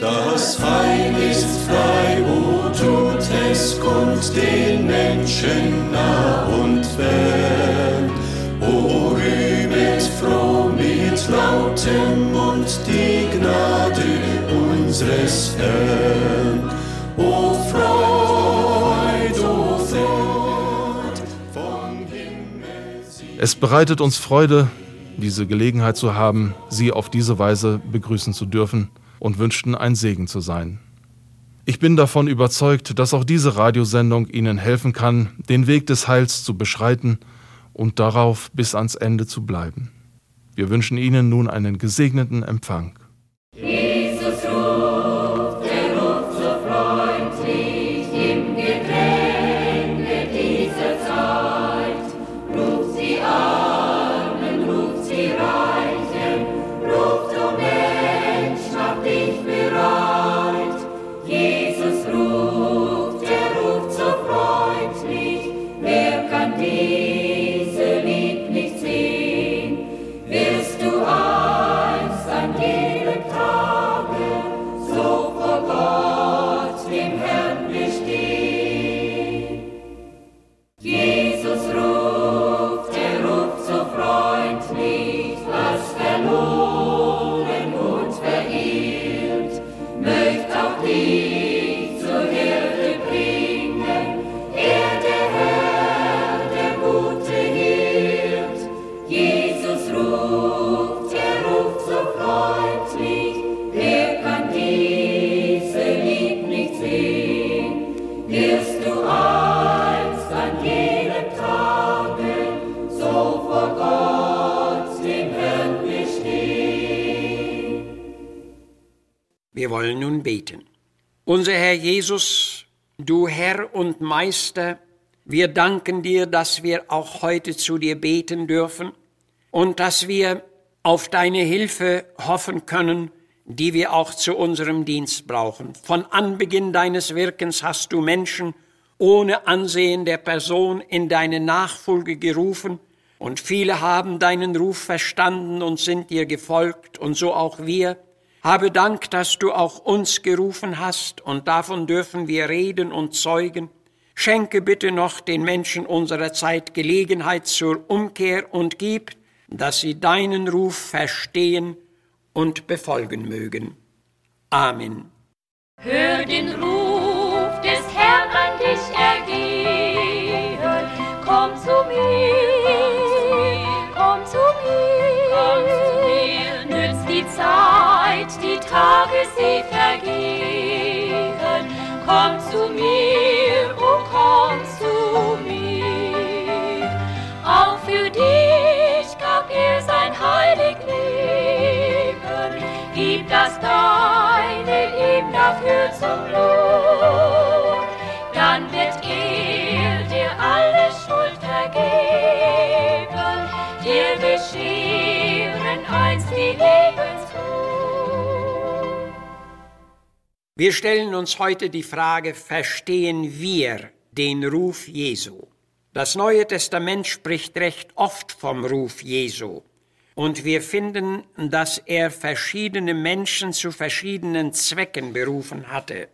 Das Heil ist frei, wo tut es kund den Menschen nah und fern. O rühmet froh mit lautem Mund die Gnade unseres Herrn. O Freud, o Freud, vom Himmel Es bereitet uns Freude, diese Gelegenheit zu haben, Sie auf diese Weise begrüßen zu dürfen und wünschten ein Segen zu sein. Ich bin davon überzeugt, dass auch diese Radiosendung Ihnen helfen kann, den Weg des Heils zu beschreiten und darauf bis ans Ende zu bleiben. Wir wünschen Ihnen nun einen gesegneten Empfang. Wir wollen nun beten. Unser Herr Jesus, du Herr und Meister, wir danken dir, dass wir auch heute zu dir beten dürfen und dass wir auf deine Hilfe hoffen können, die wir auch zu unserem Dienst brauchen. Von Anbeginn deines Wirkens hast du Menschen ohne Ansehen der Person in deine Nachfolge gerufen, und viele haben deinen Ruf verstanden und sind dir gefolgt, und so auch wir. Habe Dank, dass du auch uns gerufen hast, und davon dürfen wir reden und zeugen. Schenke bitte noch den Menschen unserer Zeit Gelegenheit zur Umkehr und gib, dass sie deinen Ruf verstehen und befolgen mögen. Amen. Hör den Ruf des Herrn an dich ergehen. Komm zu mir, sie vergehen. Komm zu mir, oh komm zu mir. Auch für dich gab er sein heilig Leben. Gib das Deine ihm dafür zum Lohn. Wir stellen uns heute die Frage, verstehen wir den Ruf Jesu? Das Neue Testament spricht recht oft vom Ruf Jesu. Und wir finden, dass er verschiedene Menschen zu verschiedenen Zwecken berufen hatte.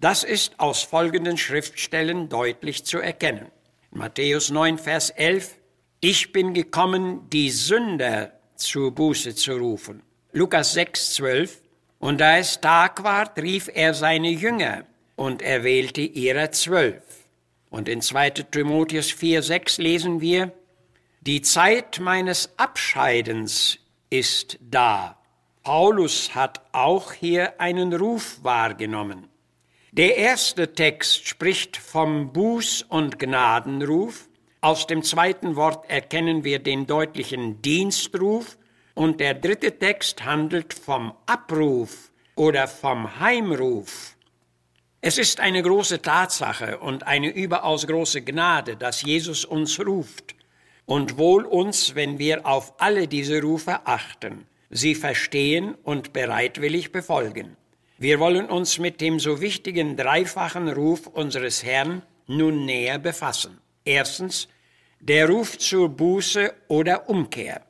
Das ist aus folgenden Schriftstellen deutlich zu erkennen. Matthäus 9, Vers 11, ich bin gekommen, die Sünder zur Buße zu rufen. Lukas 6, 12, und da es Tag ward, rief er seine Jünger und erwählte ihrer zwölf. Und in 2. Timotheus 4, 6 lesen wir, die Zeit meines Abscheidens ist da. Paulus hat auch hier einen Ruf wahrgenommen. Der erste Text spricht vom Buß- und Gnadenruf. Aus dem zweiten Wort erkennen wir den deutlichen Dienstruf. Und der dritte Text handelt vom Abruf oder vom Heimruf. Es ist eine große Tatsache und eine überaus große Gnade, dass Jesus uns ruft. Und wohl uns, wenn wir auf alle diese Rufe achten, sie verstehen und bereitwillig befolgen. Wir wollen uns mit dem so wichtigen dreifachen Ruf unseres Herrn nun näher befassen. Erstens, der Ruf zur Buße oder Umkehr.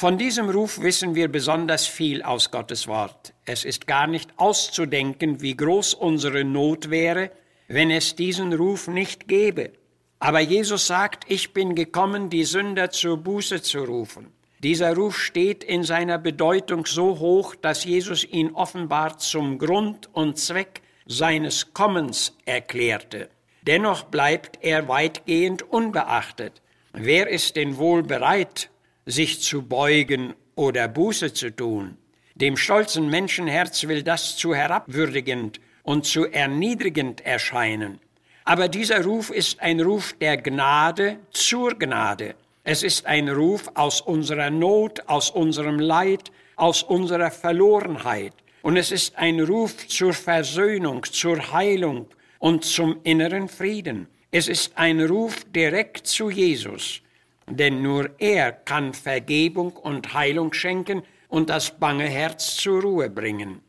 Von diesem Ruf wissen wir besonders viel aus Gottes Wort. Es ist gar nicht auszudenken, wie groß unsere Not wäre, wenn es diesen Ruf nicht gäbe. Aber Jesus sagt, ich bin gekommen, die Sünder zur Buße zu rufen. Dieser Ruf steht in seiner Bedeutung so hoch, dass Jesus ihn offenbar zum Grund und Zweck seines Kommens erklärte. Dennoch bleibt er weitgehend unbeachtet. Wer ist denn wohl bereit, sich zu beugen oder Buße zu tun? Dem stolzen Menschenherz will das zu herabwürdigend und zu erniedrigend erscheinen. Aber dieser Ruf ist ein Ruf der Gnade zur Gnade. Es ist ein Ruf aus unserer Not, aus unserem Leid, aus unserer Verlorenheit. Und es ist ein Ruf zur Versöhnung, zur Heilung und zum inneren Frieden. Es ist ein Ruf direkt zu Jesus, denn nur er kann Vergebung und Heilung schenken und das bange Herz zur Ruhe bringen.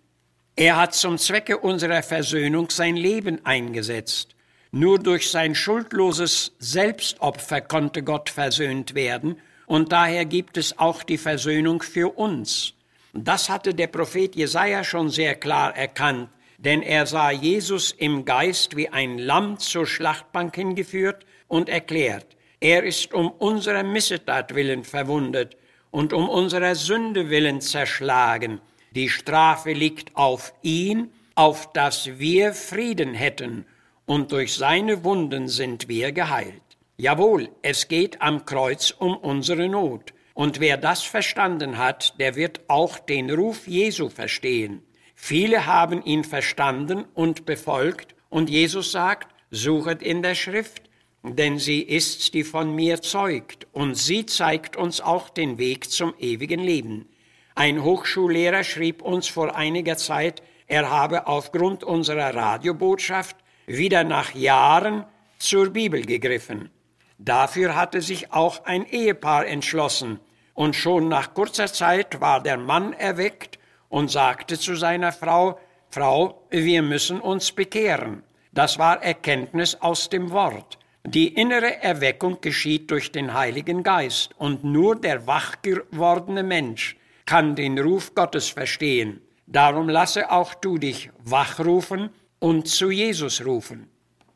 Er hat zum Zwecke unserer Versöhnung sein Leben eingesetzt. Nur durch sein schuldloses Selbstopfer konnte Gott versöhnt werden, und daher gibt es auch die Versöhnung für uns. Das hatte der Prophet Jesaja schon sehr klar erkannt, denn er sah Jesus im Geist wie ein Lamm zur Schlachtbank hingeführt und erklärt, er ist um unserer Missetat willen verwundet und um unserer Sünde willen zerschlagen. Die Strafe liegt auf ihn, auf dass wir Frieden hätten, und durch seine Wunden sind wir geheilt. Jawohl, es geht am Kreuz um unsere Not. Und wer das verstanden hat, der wird auch den Ruf Jesu verstehen. Viele haben ihn verstanden und befolgt, und Jesus sagt, suchet in der Schrift, denn sie ist's, die von mir zeugt, und sie zeigt uns auch den Weg zum ewigen Leben. Ein Hochschullehrer schrieb uns vor einiger Zeit, er habe aufgrund unserer Radiobotschaft wieder nach Jahren zur Bibel gegriffen. Dafür hatte sich auch ein Ehepaar entschlossen, und schon nach kurzer Zeit war der Mann erweckt und sagte zu seiner Frau, Frau, wir müssen uns bekehren. Das war Erkenntnis aus dem Wort. Die innere Erweckung geschieht durch den Heiligen Geist und nur der wach gewordene Mensch kann den Ruf Gottes verstehen. Darum lasse auch du dich wachrufen und zu Jesus rufen.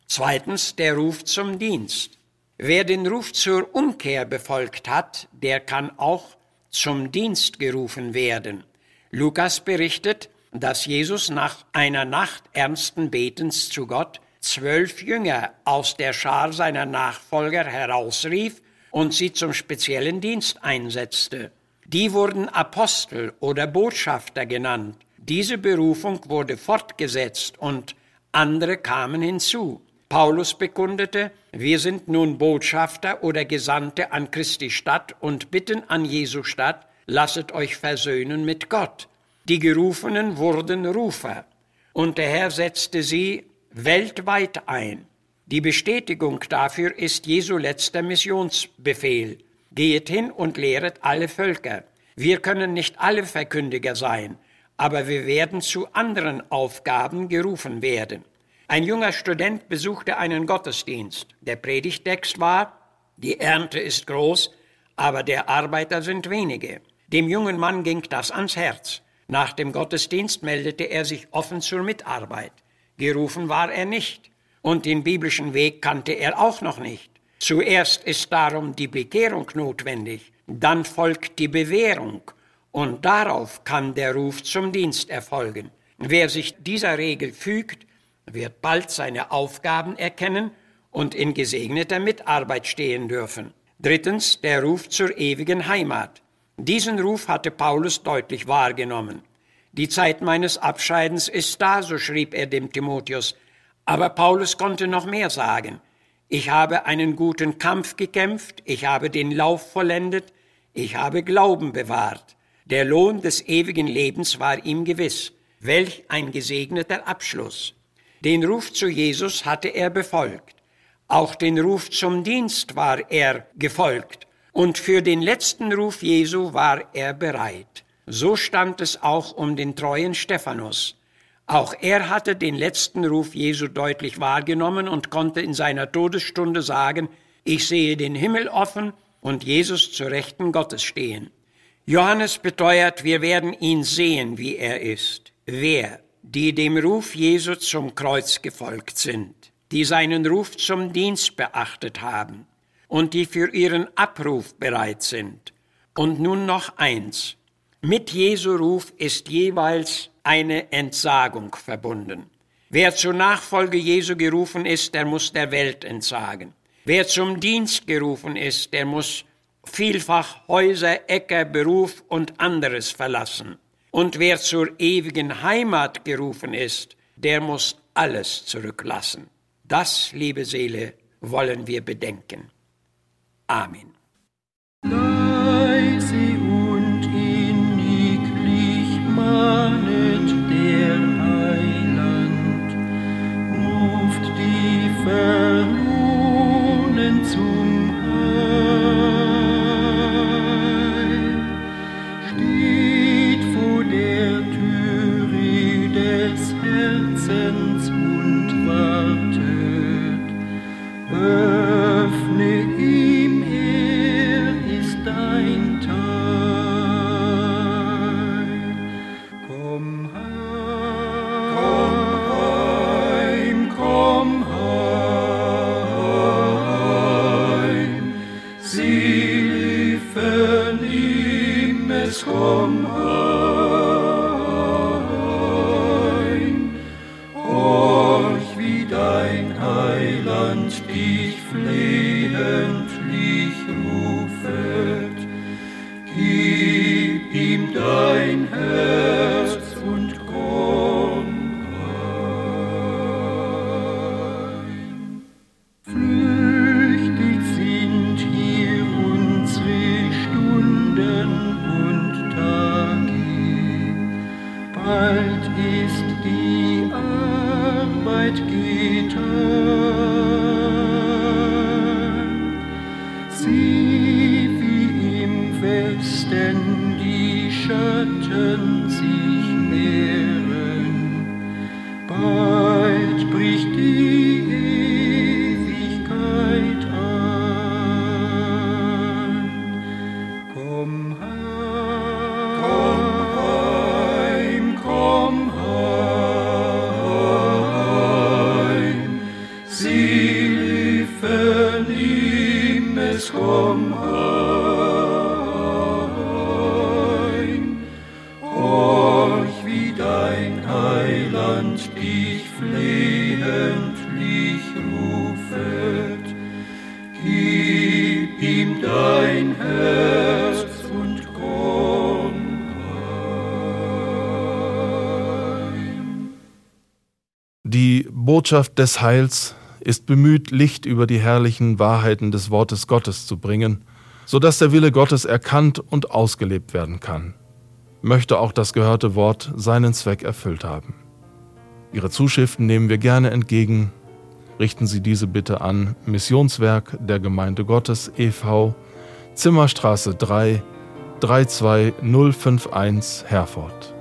Zweitens der Ruf zum Dienst. Wer den Ruf zur Umkehr befolgt hat, der kann auch zum Dienst gerufen werden. Lukas berichtet, dass Jesus nach einer Nacht ernsten Betens zu Gott zwölf Jünger aus der Schar seiner Nachfolger herausrief und sie zum speziellen Dienst einsetzte. Die wurden Apostel oder Botschafter genannt. Diese Berufung wurde fortgesetzt und andere kamen hinzu. Paulus bekundete, wir sind nun Botschafter oder Gesandte an Christi Stadt und bitten an Jesu Stadt, lasset euch versöhnen mit Gott. Die Gerufenen wurden Rufer, und der Herr setzte sie weltweit ein. Die Bestätigung dafür ist Jesu letzter Missionsbefehl. Geht hin und lehret alle Völker. Wir können nicht alle Verkündiger sein, aber wir werden zu anderen Aufgaben gerufen werden. Ein junger Student besuchte einen Gottesdienst. Der Predigtext war, die Ernte ist groß, aber der Arbeiter sind wenige. Dem jungen Mann ging das ans Herz. Nach dem Gottesdienst meldete er sich offen zur Mitarbeit. Gerufen war er nicht. Und den biblischen Weg kannte er auch noch nicht. Zuerst ist darum die Bekehrung notwendig, dann folgt die Bewährung und darauf kann der Ruf zum Dienst erfolgen. Wer sich dieser Regel fügt, wird bald seine Aufgaben erkennen und in gesegneter Mitarbeit stehen dürfen. Drittens der Ruf zur ewigen Heimat. Diesen Ruf hatte Paulus deutlich wahrgenommen. Die Zeit meines Abscheidens ist da, so schrieb er dem Timotheus. Aber Paulus konnte noch mehr sagen. Ich habe einen guten Kampf gekämpft, ich habe den Lauf vollendet, ich habe Glauben bewahrt. Der Lohn des ewigen Lebens war ihm gewiss. Welch ein gesegneter Abschluss. Den Ruf zu Jesus hatte er befolgt. Auch den Ruf zum Dienst war er gefolgt und für den letzten Ruf Jesu war er bereit. So stand es auch um den treuen Stephanus. Auch er hatte den letzten Ruf Jesu deutlich wahrgenommen und konnte in seiner Todesstunde sagen, ich sehe den Himmel offen und Jesus zu Rechten Gottes stehen. Johannes beteuert, wir werden ihn sehen, wie er ist. wer, die dem Ruf Jesu zum Kreuz gefolgt sind, die seinen Ruf zum Dienst beachtet haben und die für ihren Abruf bereit sind. Und nun noch eins. Mit Jesu Ruf ist jeweils eine Entsagung verbunden. Wer zur Nachfolge Jesu gerufen ist, der muss der Welt entsagen. Wer zum Dienst gerufen ist, der muss vielfach Häuser, Äcker, Beruf und anderes verlassen. Und wer zur ewigen Heimat gerufen ist, der muss alles zurücklassen. Das, liebe Seele, wollen wir bedenken. Amen. comme Heiland dich flehentlich rufet. Gib ihm dein Herz und komm heim. Die Botschaft des Heils ist bemüht, Licht über die herrlichen Wahrheiten des Wortes Gottes zu bringen, so dass der Wille Gottes erkannt und ausgelebt werden kann. Möchte auch das gehörte Wort seinen Zweck erfüllt haben. Ihre Zuschriften nehmen wir gerne entgegen. Richten Sie diese bitte an Missionswerk der Gemeinde Gottes e.V., Zimmerstraße 3, 32051 Herford.